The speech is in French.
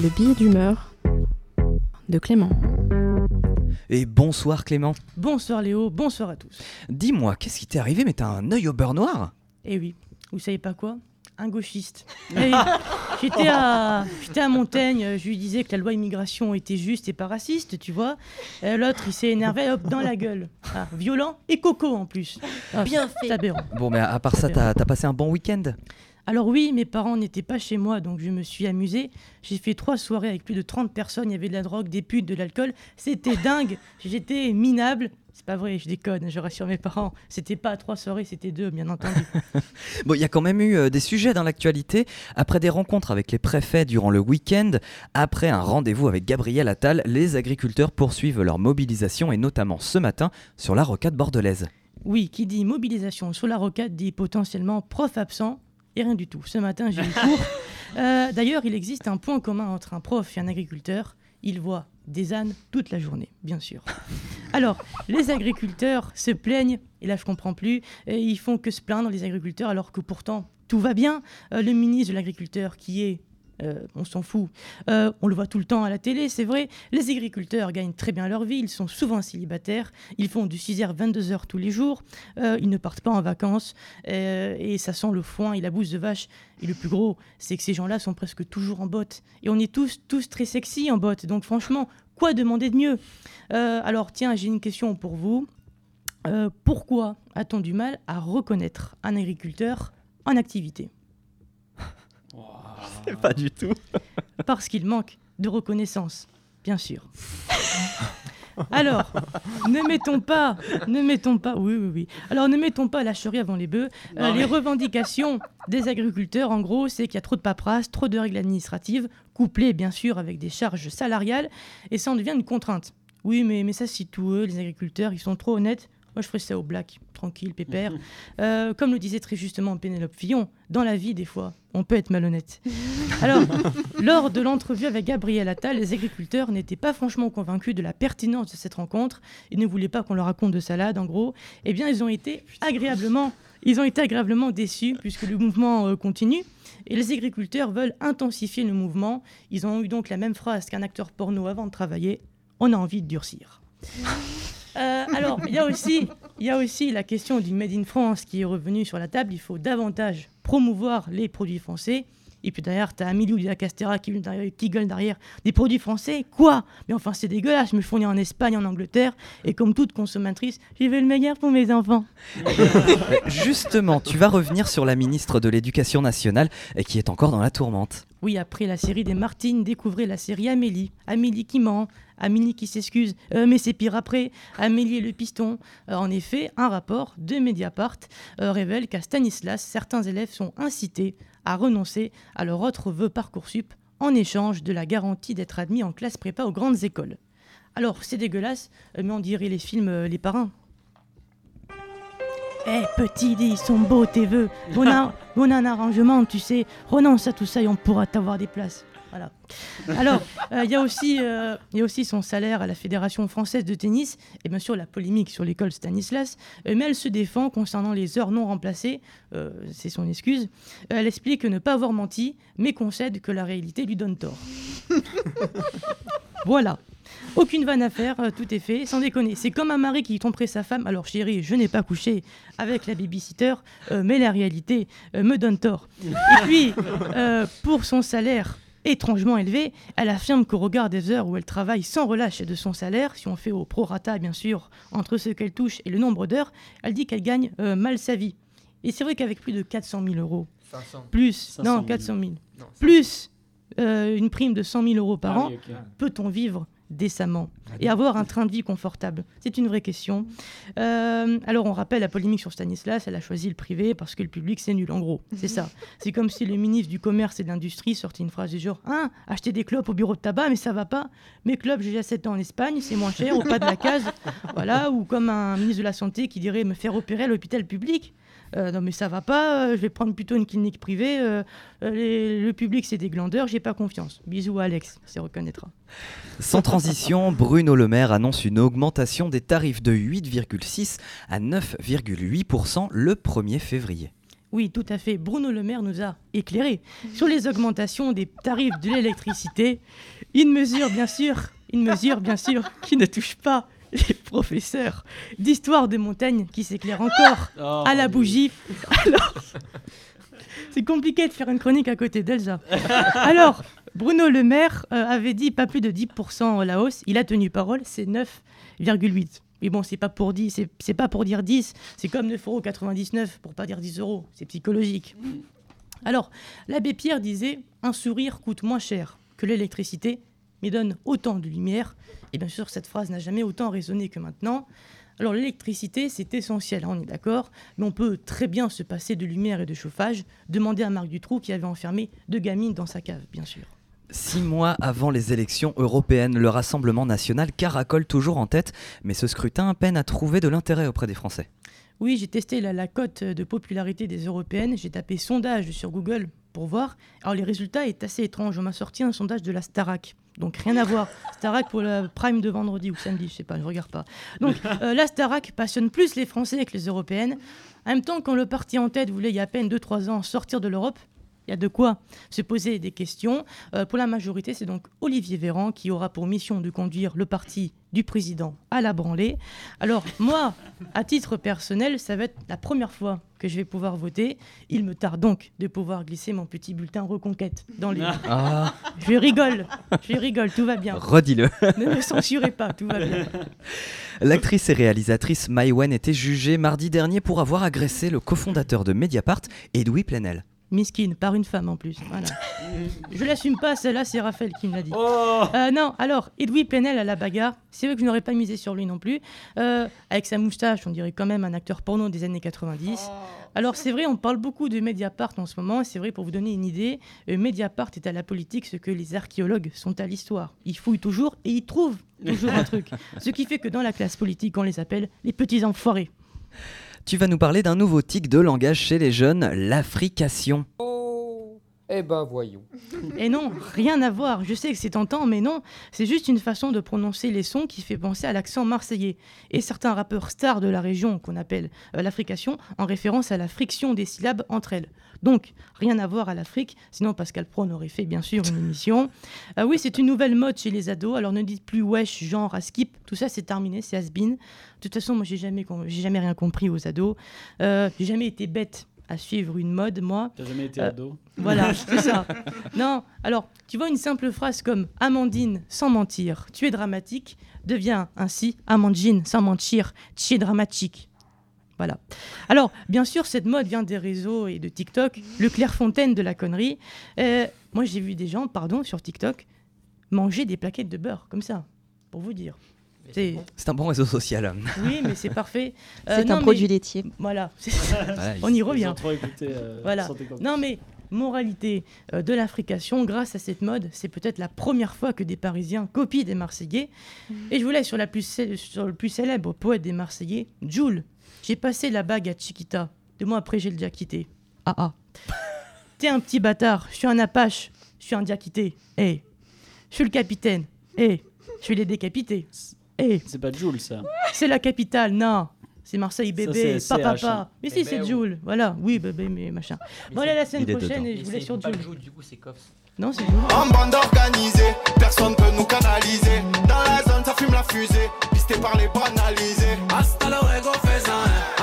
Le billet d'humeur de Clément. Et bonsoir Clément. Bonsoir Léo, bonsoir à tous. Dis-moi, qu'est-ce qui t'est arrivé Mais t'as un œil au beurre noir? Eh oui, vous savez pas quoi? Un gauchiste. J'étais à, j'étais à Montaigne, euh, je lui disais que la loi immigration était juste et pas raciste, tu vois. Euh, L'autre, il s'est énervé, hop, dans la gueule. Ah, violent et coco en plus. Ah, Bien fait. aberrant. Bon, mais à part ça, t'as t'as passé un bon week-end? Alors oui, mes parents n'étaient pas chez moi, donc je me suis amusée. J'ai fait trois soirées avec plus de 30 personnes, il y avait de la drogue, des putes, de l'alcool. C'était dingue, j'étais minable. C'est pas vrai, je déconne, je rassure mes parents. C'était pas trois soirées, c'était deux, bien entendu. Bon, il y a quand même eu euh, des sujets dans l'actualité. Après des rencontres avec les préfets durant le week-end, après un rendez-vous avec Gabriel Attal, les agriculteurs poursuivent leur mobilisation et notamment ce matin sur la rocade bordelaise. Oui, qui dit mobilisation sur la rocade dit potentiellement prof absent et rien du tout. Ce matin, j'ai eu cours. Euh, D'ailleurs, il existe un point commun entre un prof et un agriculteur. Il voit des ânes toute la journée, bien sûr. Alors, les agriculteurs se plaignent, et là je comprends plus, et ils font que se plaindre les agriculteurs alors que pourtant tout va bien. Euh, le ministre de l'Agriculteur qui est euh, on s'en fout. Euh, on le voit tout le temps à la télé, c'est vrai. Les agriculteurs gagnent très bien leur vie, ils sont souvent célibataires, ils font du 6h, 22h tous les jours, euh, ils ne partent pas en vacances, et ça sent le foin et la bouse de vache. Et le plus gros, c'est que ces gens-là sont presque toujours en botte. Et on est tous, tous très sexy en botte, donc franchement, quoi demander de mieux? Alors tiens, j'ai une question pour vous. Pourquoi a-t-on du mal à reconnaître un agriculteur en activité? Pas du tout. Parce qu'il manque de reconnaissance, bien sûr. Alors, ne mettons pas, ne mettons pas, oui, oui, oui. Alors, ne mettons pas la charrue avant les bœufs. Euh, les revendications des agriculteurs, en gros, c'est qu'il y a trop de paperasse, trop de règles administratives, couplées, bien sûr, avec des charges salariales, et ça en devient une contrainte. Oui, mais, mais ça, c'est tout eux, les agriculteurs, ils sont trop honnêtes. Moi, je ferais ça au black, tranquille, pépère. Euh, comme le disait très justement Pénélope Fillon, dans la vie, des fois, on peut être malhonnête. Alors, lors de l'entrevue avec Gabriel Attal, les agriculteurs n'étaient pas franchement convaincus de la pertinence de cette rencontre. Ils ne voulaient pas qu'on leur raconte de salade, en gros. Eh bien, ils ont été agréablement, ils ont été agréablement déçus puisque le mouvement euh, continue. Et les agriculteurs veulent intensifier le mouvement. Ils ont eu donc la même phrase qu'un acteur porno avant de travailler. On a envie de durcir. Euh, alors, il y, a aussi, y a aussi la question du Made in France qui est revenue sur la table. Il faut davantage promouvoir les produits français. Et puis derrière, tu as Amilou de la Castera qui, qui gueule derrière des produits français. Quoi? Mais enfin, c'est dégueulasse. Je me fournis en Espagne, en Angleterre. Et comme toute consommatrice, j'y vais le meilleur pour mes enfants. Justement, tu vas revenir sur la ministre de l'Éducation nationale qui est encore dans la tourmente. Oui, après la série des Martines, découvrez la série Amélie. Amélie qui ment, Amélie qui s'excuse, euh, mais c'est pire après. Amélie et le piston. Euh, en effet, un rapport de Mediapart euh, révèle qu'à Stanislas, certains élèves sont incités à renoncer à leur autre vœu Parcoursup en échange de la garantie d'être admis en classe prépa aux grandes écoles. Alors, c'est dégueulasse, mais on dirait les films Les Parrains. Eh petit, ils sont beaux tes vœux. On a, on a un arrangement, tu sais. Renonce à tout ça et on pourra t'avoir des places. Voilà. Alors, euh, il y, a aussi, euh, y a aussi son salaire à la Fédération française de tennis et bien sûr la polémique sur l'école Stanislas. Euh, mais elle se défend concernant les heures non remplacées. Euh, C'est son excuse. Euh, elle explique ne pas avoir menti, mais concède que la réalité lui donne tort. voilà. Aucune vanne à faire, euh, tout est fait, sans déconner. C'est comme un mari qui tromperait sa femme. Alors chérie, je n'ai pas couché avec la babysitter, euh, mais la réalité euh, me donne tort. Et puis, euh, pour son salaire étrangement élevé, elle affirme qu'au regard des heures où elle travaille sans relâche et de son salaire, si on fait au prorata bien sûr, entre ce qu'elle touche et le nombre d'heures, elle dit qu'elle gagne euh, mal sa vie. Et c'est vrai qu'avec plus de 400 000 euros, plus, 500 non, 000. 400 000, Non, plus euh, une prime de 100 000 euros par Ah an, oui, peut-on vivre décemment et avoir un train de vie confortable C'est une vraie question. Euh, alors on rappelle la polémique sur Stanislas, elle a choisi le privé parce que le public c'est nul en gros, c'est ça. C'est comme si le ministre du Commerce et de l'Industrie sortait une phrase du genre Hein, acheter des clopes au bureau de tabac mais ça va pas. Mes clopes j'ai déjà 7 ans en Espagne, c'est moins cher au pas de la case. Voilà, ou comme un ministre de la Santé qui dirait me faire opérer à l'hôpital public. Euh, non mais ça va pas, euh, je vais prendre plutôt une clinique privée. euh, les- le public c'est des glandeurs, j'ai pas confiance. Bisous à Alex, c'est reconnaîtra. Sans transition, Bruno Le Maire annonce une augmentation des tarifs de 8,6 à 9,8% le 1er février. Oui, tout à fait. Bruno Le Maire nous a éclairé sur les augmentations des tarifs de l'électricité. Une mesure, bien sûr, une mesure, bien sûr, qui ne touche pas les professeurs d'histoire des montagnes qui s'éclairent encore Oh, à la bougie. Alors, c'est compliqué de faire une chronique à côté d'Elsa. Alors, Bruno Le Maire euh, avait dit pas plus de 10% la hausse. Il a tenu parole, c'est 9,8. Mais bon, c'est pas pour 10, c'est- pas pour dire 10, c'est comme 9,99€ pour pas dire 10 euros. C'est psychologique. Alors, l'abbé Pierre disait un sourire coûte moins cher que l'électricité, mais donne autant de lumière. Et bien sûr, cette phrase n'a jamais autant résonné que maintenant. Alors, l'électricité, c'est essentiel, hein, on est d'accord, mais on peut très bien se passer de lumière et de chauffage. Demandez à Marc Dutroux qui avait enfermé deux gamines dans sa cave, bien sûr. Six mois avant les élections européennes, le Rassemblement national caracole toujours en tête, mais ce scrutin peine à trouver de l'intérêt auprès des Français. Oui, j'ai testé la, la cote de popularité des européennes. J'ai tapé sondage sur Google pour voir. Alors, les résultats est assez étrange. On m'a sorti un sondage de la Starac. Donc, rien à voir. Starac pour le prime de vendredi ou samedi, je sais pas, je regarde pas. Donc, euh, la Starac passionne plus les Français que les européennes. En même temps, quand le parti en tête voulait, il y a à peine 2-3 ans, sortir de l'Europe, il y a de quoi se poser des questions. Euh, pour la majorité, c'est donc Olivier Véran qui aura pour mission de conduire le parti du président à la branlée. Alors moi, à titre personnel, ça va être la première fois que je vais pouvoir voter. Il me tarde donc de pouvoir glisser mon petit bulletin reconquête dans les... Ah, Je rigole, je rigole, tout va bien. redis-le. Ne me censurez pas, tout va bien. L'actrice et réalisatrice Maïwen était jugée mardi dernier pour avoir agressé le cofondateur de Mediapart, Edoui Plenel. Miskin, par une femme en plus. Voilà. Je l'assume pas, celle-là, c'est Raphaël qui me l'a dit. Oh Euh, non, alors, Edoui Plenel à la bagarre, c'est vrai que je n'aurais pas misé sur lui non plus. Euh, avec sa moustache, on dirait quand même un acteur porno des années 90. Alors, c'est vrai, on parle beaucoup de Mediapart en ce moment. C'est vrai, pour vous donner une idée, euh, Mediapart est à la politique ce que les archéologues sont à l'histoire. Ils fouillent toujours et ils trouvent toujours un truc. Ce qui fait que dans la classe politique, on les appelle les petits enfoirés. Tu vas nous parler d'un nouveau tic de langage chez les jeunes, l'affrication. Eh ben voyons. Et non, rien à voir. Je sais que c'est tentant, mais non. C'est juste une façon de prononcer les sons qui fait penser à l'accent marseillais. Et certains rappeurs stars de la région, qu'on appelle euh, l'affrication, en référence à la friction des syllabes entre elles. Donc, rien à voir à l'Afrique, sinon Pascal Pro aurait fait bien sûr une émission. Euh, oui, c'est une nouvelle mode chez les ados, alors ne dites plus wesh, genre, à skip, tout ça c'est terminé, c'est has-been. De toute façon, moi j'ai jamais, jamais rien compris aux ados. Euh, j'ai jamais été bête à suivre une mode, moi. T'as jamais été Euh, ado Voilà, c'est ça. Non, alors, tu vois une simple phrase comme Amandine sans mentir, tu es dramatique, devient ainsi Amandine sans mentir, tu es dramatique. Voilà. Alors, bien sûr, cette mode vient des réseaux et de TikTok, le Clairefontaine de la connerie. Euh, moi, j'ai vu des gens, pardon, sur TikTok, manger des plaquettes de beurre, comme ça, pour vous dire. C'est- C'est un bon réseau social. Oui, mais c'est parfait. Euh, C'est non, un mais- produit laitier. Voilà. Voilà, On y Ils revient. ont trop écouté. euh, Voilà. Non mais moralité euh, de l'Africation, grâce à cette mode, c'est peut-être la première fois que des Parisiens copient des Marseillais. Et je voulais sur, la plus cé- sur le plus célèbre poète des Marseillais, Jules. J'ai passé la bague à Chiquita. Deux mois après, j'ai le quitté. Ah ah. T'es un petit bâtard. Je suis un apache. Je suis un diaquité. Eh. Je suis le capitaine. Eh. Je vais les décapiter. Eh. C'est pas Jules, ça. C'est la capitale, non. C'est Marseille, bébé, c'est pas CH, papa. hein. Mais si, Bébé c'est ou- Jules. Voilà, oui, bébé, mais machin. Bon, allez, à la semaine Il est prochaine dedans. et je vous laisse sur. Jules, du coup c'est Coffs. Non, c'est Jules. En bande organisée, personne peut nous canaliser. Dans la zone, ça fume la fusée, pisté par les banalisés. Hasta luego, faisant un.